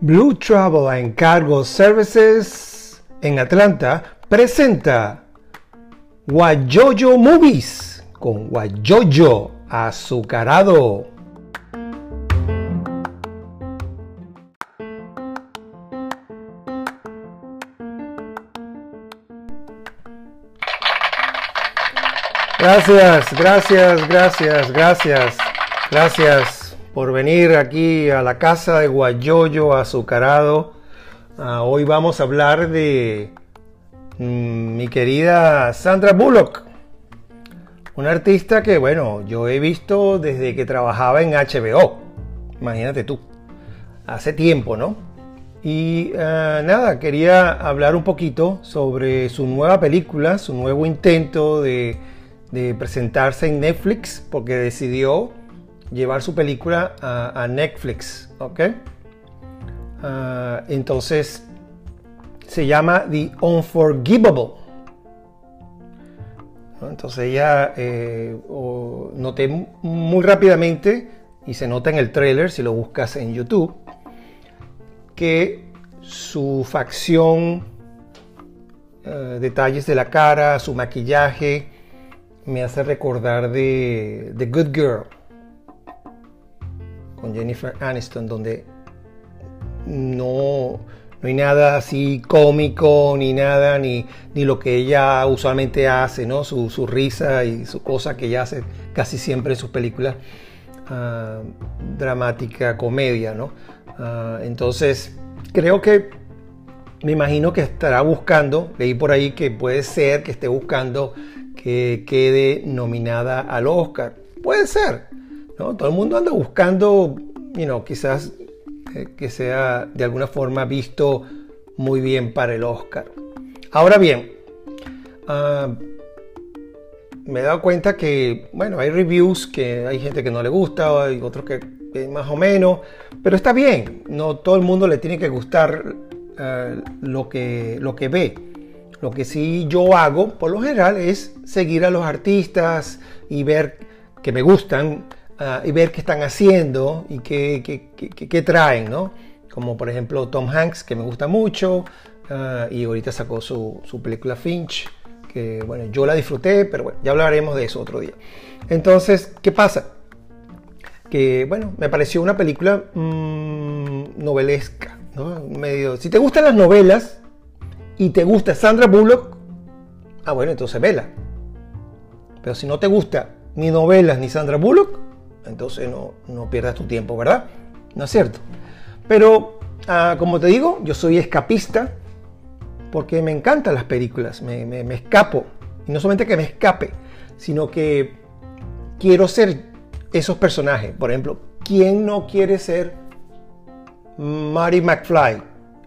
Blue Travel and Cargo Services en Atlanta presenta Guayoyo Movies con Guayoyo azucarado. Gracias, gracias, gracias, gracias, gracias por venir aquí a la casa de Guayoyo Azucarado. Ah, hoy vamos a hablar de mm, mi querida Sandra Bullock, una artista que, bueno, yo he visto desde que trabajaba en HBO. Imagínate tú, hace tiempo, ¿no? Y ah, nada, quería hablar un poquito sobre su nueva película, su nuevo intento de de presentarse en Netflix porque decidió llevar su película a, Netflix, ¿ok? Ah, entonces se llama The Unforgivable. Entonces ella eh, noté muy rápidamente y se nota en el trailer si lo buscas en YouTube que su facción, eh, detalles de la cara, su maquillaje, me hace recordar de The Good Girl con Jennifer Aniston, donde no, no hay nada así cómico, ni nada, ni, ni lo que ella usualmente hace, ¿no? Su, risa y su cosa que ella hace casi siempre en sus películas uh, dramática, comedia, ¿no? Ah, entonces, creo que me imagino que estará buscando, leí por ahí que puede ser que esté buscando que quede nominada al Oscar. Puede ser, ¿no? Todo el mundo anda buscando, you quizás eh, que sea de alguna forma visto muy bien para el Oscar. Ahora bien, ah, me he dado cuenta que, bueno, hay reviews que hay gente que no le gusta, hay otros que, más o menos, pero está bien, no todo el mundo le tiene que gustar ah, lo, que, lo que ve. Lo que sí yo hago, por lo general, es seguir a los artistas y ver que me gustan ah, y ver qué están haciendo y qué, traen, ¿no? Como por ejemplo Tom Hanks, que me gusta mucho, ah, y ahorita sacó su, película Finch, que bueno, yo la disfruté, pero bueno, ya hablaremos de eso otro día. Entonces, ¿qué pasa? Que bueno, me pareció una película mm, novelesca, ¿no? Medio, si te gustan las novelas, y te gusta Sandra Bullock, ah, bueno, entonces vela. Pero si no te gusta ni novelas ni Sandra Bullock, entonces no, no pierdas tu tiempo, ¿verdad? ¿No es cierto? Pero, ah, como te digo, yo soy escapista porque me encantan las películas, me, me, escapo. Y no solamente que me escape, sino que quiero ser esos personajes. Por ejemplo, ¿quién no quiere ser Marty McFly?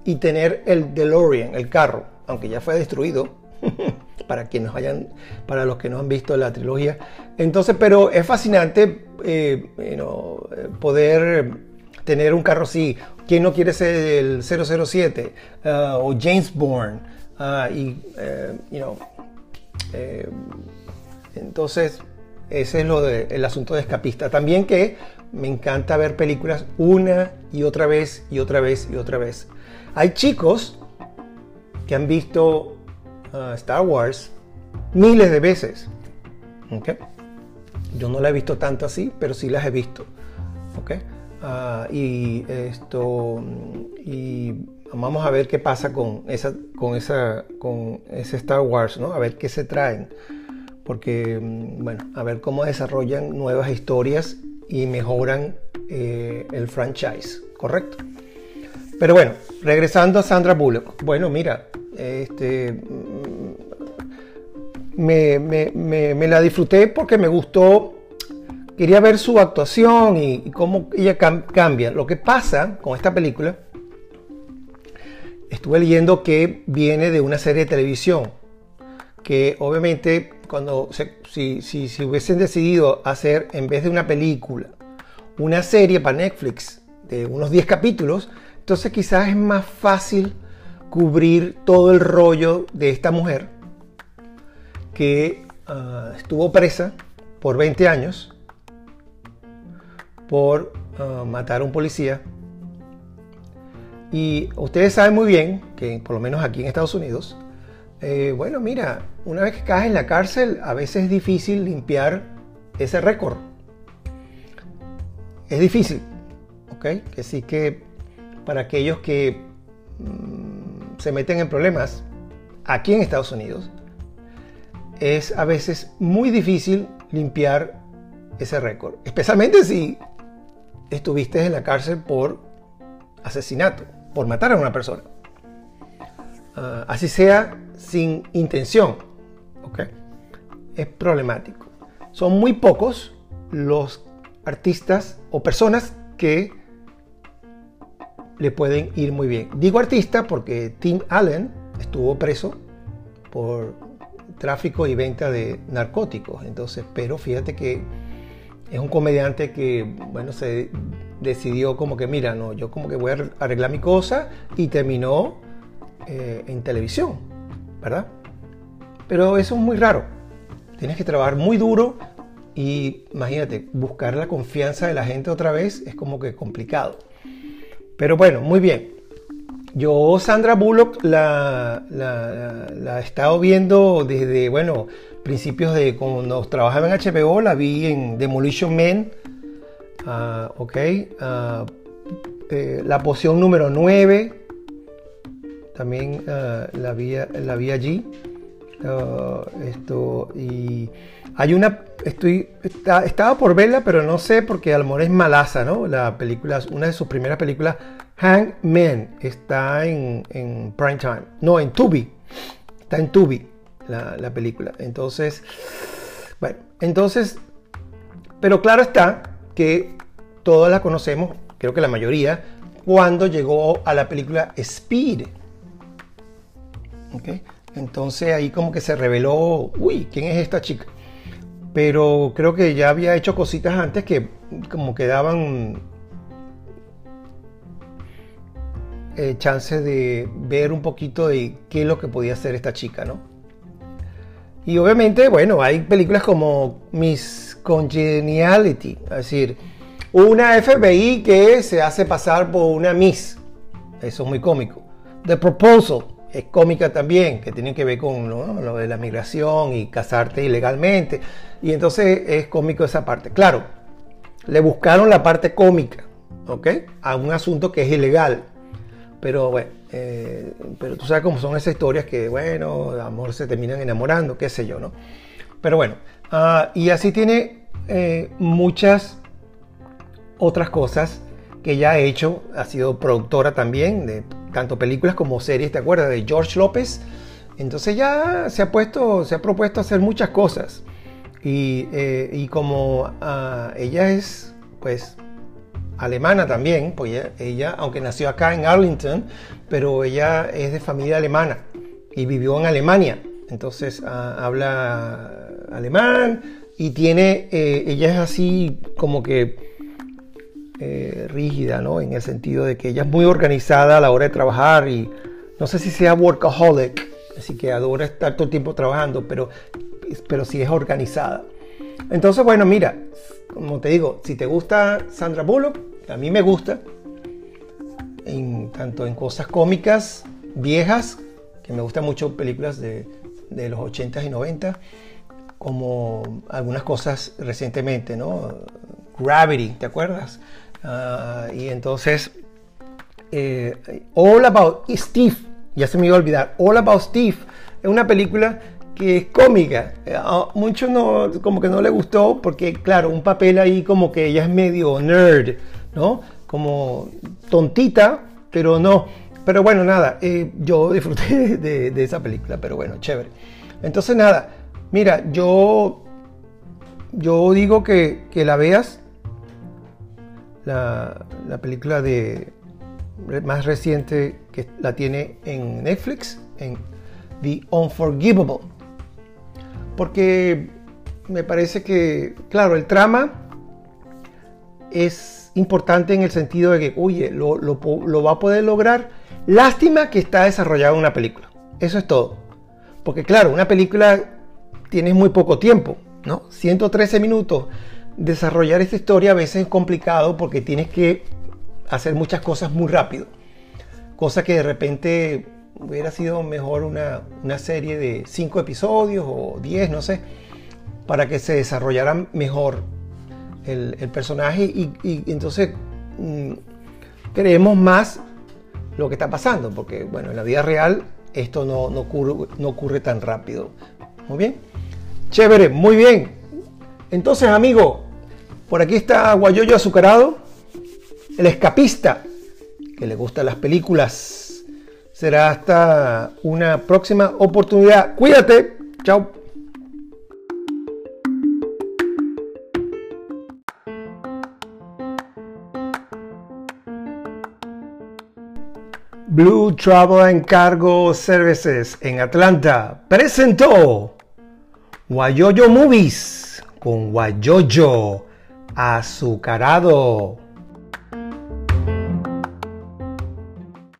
Y tener el DeLorean, el carro, aunque ya fue destruido, para quienes hayan, para los que no han visto la trilogía. Entonces, pero es fascinante eh, poder tener un carro así. ¿Quién no quiere ser el 007 uh, o James Bourne? Uh, y, eh, eh, entonces, ese es lo de, el asunto de escapista. También que me encanta ver películas una y otra vez y otra vez y otra vez. Hay chicos que han visto uh, Star Wars miles de veces. Yo no la he visto tanto así, pero sí las he visto. Uh, y esto y vamos a ver qué pasa con esa con esa con ese Star Wars, ¿no? A ver qué se traen. Porque mm, bueno, a ver cómo desarrollan nuevas historias y mejoran eh, el franchise, ¿correcto? Pero bueno, regresando a Sandra Bullock. Bueno, mira, este, mm, me, la disfruté porque me gustó. Quería ver su actuación y, cómo ella cambia. Lo que pasa con esta película, estuve leyendo que viene de una serie de televisión. Que obviamente, cuando si, si hubiesen decidido hacer, en vez de una película, una serie para Netflix de unos 10 capítulos, entonces quizás es más fácil cubrir todo el rollo de esta mujer que ah, estuvo presa por 20 años por uh, matar a un policía. Y ustedes saben muy bien que, por lo menos aquí en Estados Unidos, eh, bueno, mira, una vez que caes en la cárcel, a veces es difícil limpiar ese récord. Es difícil, ¿ok? Que sí que para aquellos que mm, se meten en problemas aquí en Estados Unidos, es a veces muy difícil limpiar ese récord, especialmente si estuviste en la cárcel por asesinato, por matar a una persona. Ah, así sea sin intención, ¿ok? Es problemático. Son muy pocos los artistas o personas que le pueden ir muy bien. Digo artista porque Tim Allen estuvo preso por tráfico y venta de narcóticos. Entonces, pero fíjate que es un comediante que, bueno, se decidió como que, mira, no, yo como que voy a arreglar mi cosa y terminó eh, en televisión, ¿verdad? Pero eso es muy raro. Tienes que trabajar muy duro y imagínate, buscar la confianza de la gente otra vez es como que complicado. Pero bueno, muy bien. Yo Sandra Bullock la, la, he estado viendo desde, bueno, principios de cuando trabajaba en HBO, la vi en Demolition Man, ah, ok, ah, eh, la poción número 9, también ah, la, vi, la vi allí. esto, y hay una, estoy, estaba por verla, pero no sé porque a lo mejor es malaza, ¿no? La película, una de sus primeras películas Hangman está en, en prime time. No, en Tubi. Está en Tubi la, la, película. Entonces, bueno, entonces, pero claro está que todos la conocemos, creo que la mayoría, cuando llegó a la película Speed. Entonces ahí como que se reveló, uy, ¿quién es esta chica? Pero creo que ya había hecho cositas antes que como que daban eh, chance de ver un poquito de qué es lo que podía hacer esta chica, ¿no? Y obviamente, bueno, hay películas como Miss Congeniality, es decir, una FBI que se hace pasar por una Miss, eso es muy cómico. The Proposal es cómica también, que tiene que ver con lo de la migración y casarte ilegalmente. Y entonces es cómico esa parte. Claro, le buscaron la parte cómica, ¿ok? A un asunto que es ilegal. Pero bueno, eh, pero tú sabes cómo son esas historias que, bueno, de amor se terminan enamorando, qué sé yo, ¿no? Pero bueno, ah, y así tiene eh, muchas otras cosas que ya ha hecho. Ha sido productora también de tanto películas como series, ¿te acuerdas? De George López. Entonces ya se ha puesto, se ha propuesto hacer muchas cosas. Y, eh, y como ah, ella es, pues, alemana también, pues ella, aunque nació acá en Arlington, pero ella es de familia alemana y vivió en Alemania. Entonces ah, habla alemán y tiene, eh, ella es así como que eh, rígida, ¿no? En el sentido de que ella es muy organizada a la hora de trabajar y no sé si sea workaholic, así que adora estar todo el tiempo trabajando, pero, pero sí es organizada. Entonces, bueno, mira, como te digo, si te gusta Sandra Bullock, a mí me gusta, en, tanto en cosas cómicas viejas, que me gustan mucho películas de, los 80s y 90s, como algunas cosas recientemente, ¿no? Gravity, ¿te acuerdas? Ah, y entonces, eh, All About Steve, ya se me iba a olvidar, All About Steve es una película que es cómica. A muchos no, como que no le gustó porque, claro, un papel ahí como que ella es medio nerd, ¿no? Como tontita, pero no. Pero bueno, nada, eh, yo disfruté de, esa película, pero bueno, chévere. Entonces nada, mira, yo, yo digo que, la veas, la, la película de más reciente que la tiene en Netflix, en The Unforgivable. Porque me parece que, claro, el trama es importante en el sentido de que, oye, lo, va a poder lograr. Lástima que está desarrollado en una película. Eso es todo. Porque claro, una película tienes muy poco tiempo, ¿no? 113 minutos. Desarrollar esta historia a veces es complicado porque tienes que hacer muchas cosas muy rápido. Cosa que de repente hubiera sido mejor una, serie de cinco episodios o diez, no sé, para que se desarrollara mejor el, personaje y, entonces mm, creemos más lo que está pasando, porque bueno, en la vida real esto no, no ocurre tan rápido. Muy bien. Chévere, muy bien. Entonces, amigo, por aquí está Guayoyo Azucarado, el escapista, que le gustan las películas. Será hasta una próxima oportunidad. Cuídate. Chao. Blue Travel and Cargo Services en Atlanta presentó Guayoyo Movies con Guayoyo azucarado.